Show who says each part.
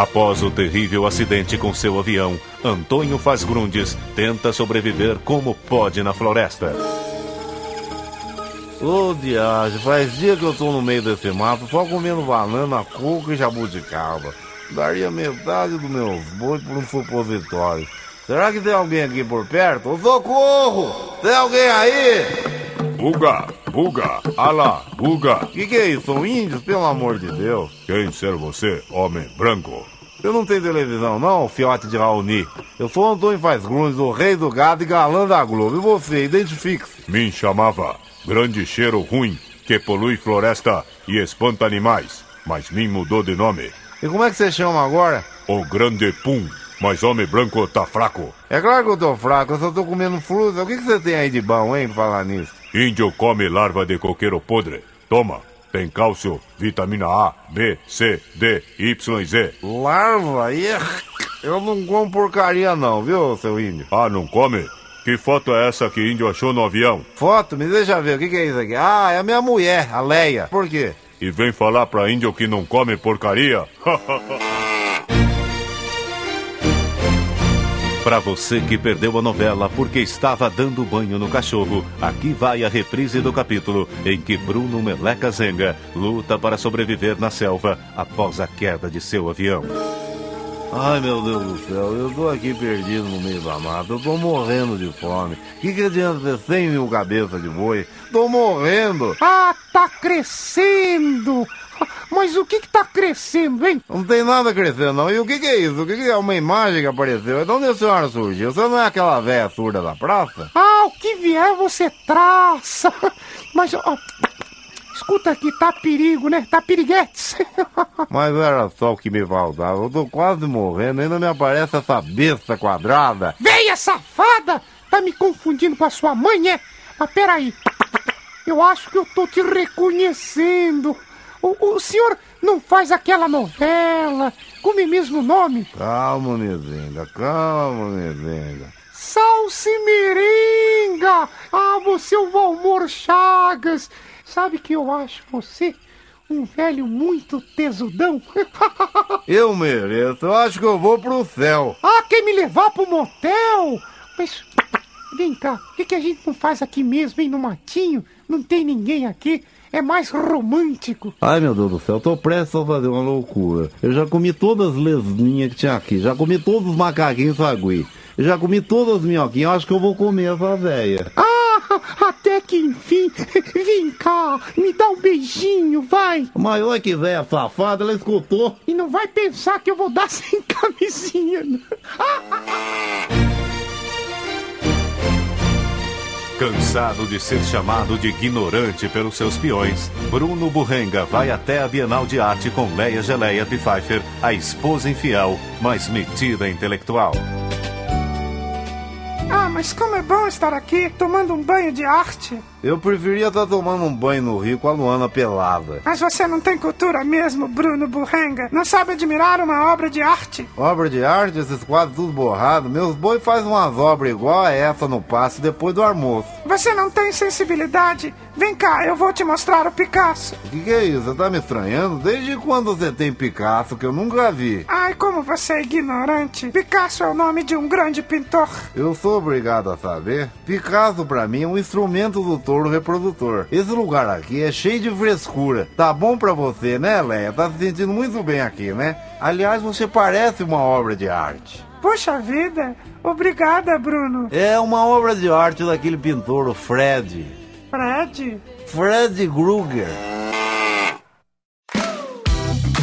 Speaker 1: Após o terrível acidente com seu avião, Antônio Fazgrundes tenta sobreviver como pode na floresta.
Speaker 2: Ô diagem, faz dia que eu tô no meio desse mato só comendo banana, coco e jabuticaba. Daria metade do meu boi por um supositório. Será que tem alguém aqui por perto? Socorro! Tem alguém aí?
Speaker 3: Buga, buga, alá, buga.
Speaker 2: Que que é isso? São índios, pelo amor de Deus?
Speaker 3: Quem ser você, homem branco?
Speaker 2: Eu não tenho televisão, não, fiote de Raoni. Eu sou Antônio Faz Grundes, o rei do gado e galã da Globo. E você, identifique-se.
Speaker 3: Me chamava Grande Cheiro Ruim, que polui floresta e espanta animais, mas me mudou de nome.
Speaker 2: E como é que você chama agora?
Speaker 3: O Grande Pum. Mas homem branco tá fraco.
Speaker 2: É claro que eu tô fraco, eu só tô comendo fruta. O que, que você tem aí de bom, hein, pra falar nisso?
Speaker 3: Índio come larva de coqueiro podre. Toma, tem cálcio, vitamina A, B, C, D, Y e Z.
Speaker 2: Larva? Ih, Eu não como porcaria não, viu, seu índio?
Speaker 3: Ah, não come? Que foto é essa que índio achou no avião?
Speaker 2: Foto? Me deixa ver, o que, que é isso aqui? Ah, é a minha mulher, a Leia. Por quê?
Speaker 3: E vem falar pra índio que não come porcaria?
Speaker 1: Para você que perdeu a novela porque estava dando banho no cachorro, aqui vai a reprise do capítulo em que Bruno Meleca Zenga luta para sobreviver na selva após a queda de seu avião.
Speaker 2: Ai, meu Deus do céu, eu tô aqui perdido no meio da mata, eu tô morrendo de fome. Que que adianta ter 100 mil cabeças de boi? Tô morrendo!
Speaker 4: Ah, tá crescendo! Mas o que que tá crescendo, hein?
Speaker 2: Não tem nada crescendo, não. E o que que é isso? O que que é uma imagem que apareceu? De onde a senhora surgiu? Você não é aquela velha surda da praça?
Speaker 4: Ah, o que vier você traça! Mas, ó, escuta aqui, tá perigo, né? Tá piriguetes.
Speaker 2: Mas era só o que me faltava. Eu tô quase morrendo, ainda me aparece essa besta quadrada.
Speaker 4: Veia safada! Tá me confundindo com a sua mãe, é? Mas peraí. Eu acho que eu tô te reconhecendo. O, o senhor não faz aquela novela com o mesmo nome?
Speaker 2: Calma, Mezenga, calma, Mezenga.
Speaker 4: Salsimiringa! Ah, você é o Valmor Chagas! Sabe que eu acho você um velho muito tesudão?
Speaker 2: Eu mereço, eu acho que eu vou pro céu.
Speaker 4: ah, quer me levar pro motel? Mas vem cá, o que, que a gente não faz aqui mesmo, hein, no matinho? Não tem ninguém aqui. É mais romântico.
Speaker 2: Ai, meu Deus do céu, eu tô prestes a fazer uma loucura. Eu já comi todas as lesminhas que tinha aqui, já comi todos os macaquinhos sagui, já comi todas as minhoquinhas, eu acho que eu vou comer essa véia.
Speaker 4: Ah, até que enfim. Vem cá, me dá um beijinho, vai.
Speaker 2: Mas olha que véia safada, ela escutou.
Speaker 4: E não vai pensar que eu vou dar sem camisinha.
Speaker 1: Cansado de ser chamado de ignorante pelos seus peões, Bruno Burrenga vai até a Bienal de Arte com Leia Geleia Pfeiffer, a esposa infiel, mas metida intelectual.
Speaker 4: Mas como é bom estar aqui, tomando um banho de arte.
Speaker 2: Eu preferia estar tomando um banho no rio com a Luana pelada.
Speaker 4: Mas você não tem cultura mesmo, Bruno Burrenga. Não sabe admirar uma obra de arte.
Speaker 2: Obra de arte, esses quadros tudo borrados. Meus boi fazem umas obras igual a essa no passe depois do almoço.
Speaker 4: Você não tem sensibilidade? Vem cá, eu vou te mostrar o Picasso.
Speaker 2: O que, que é isso? Você tá me estranhando? Desde quando você tem Picasso que eu nunca vi?
Speaker 4: Ai, como você é ignorante. Picasso é o nome de um grande pintor.
Speaker 2: Eu sou obrigado obrigado a saber. Picasso, pra mim, é um instrumento do touro reprodutor. Esse lugar aqui é cheio de frescura. Tá bom pra você, né, Leia? Tá se sentindo muito bem aqui, né? Aliás, você parece uma obra de arte.
Speaker 5: Poxa vida, obrigada, Bruno.
Speaker 2: É uma obra de arte daquele pintor, o Fred.
Speaker 5: Fred?
Speaker 2: Fred Krueger.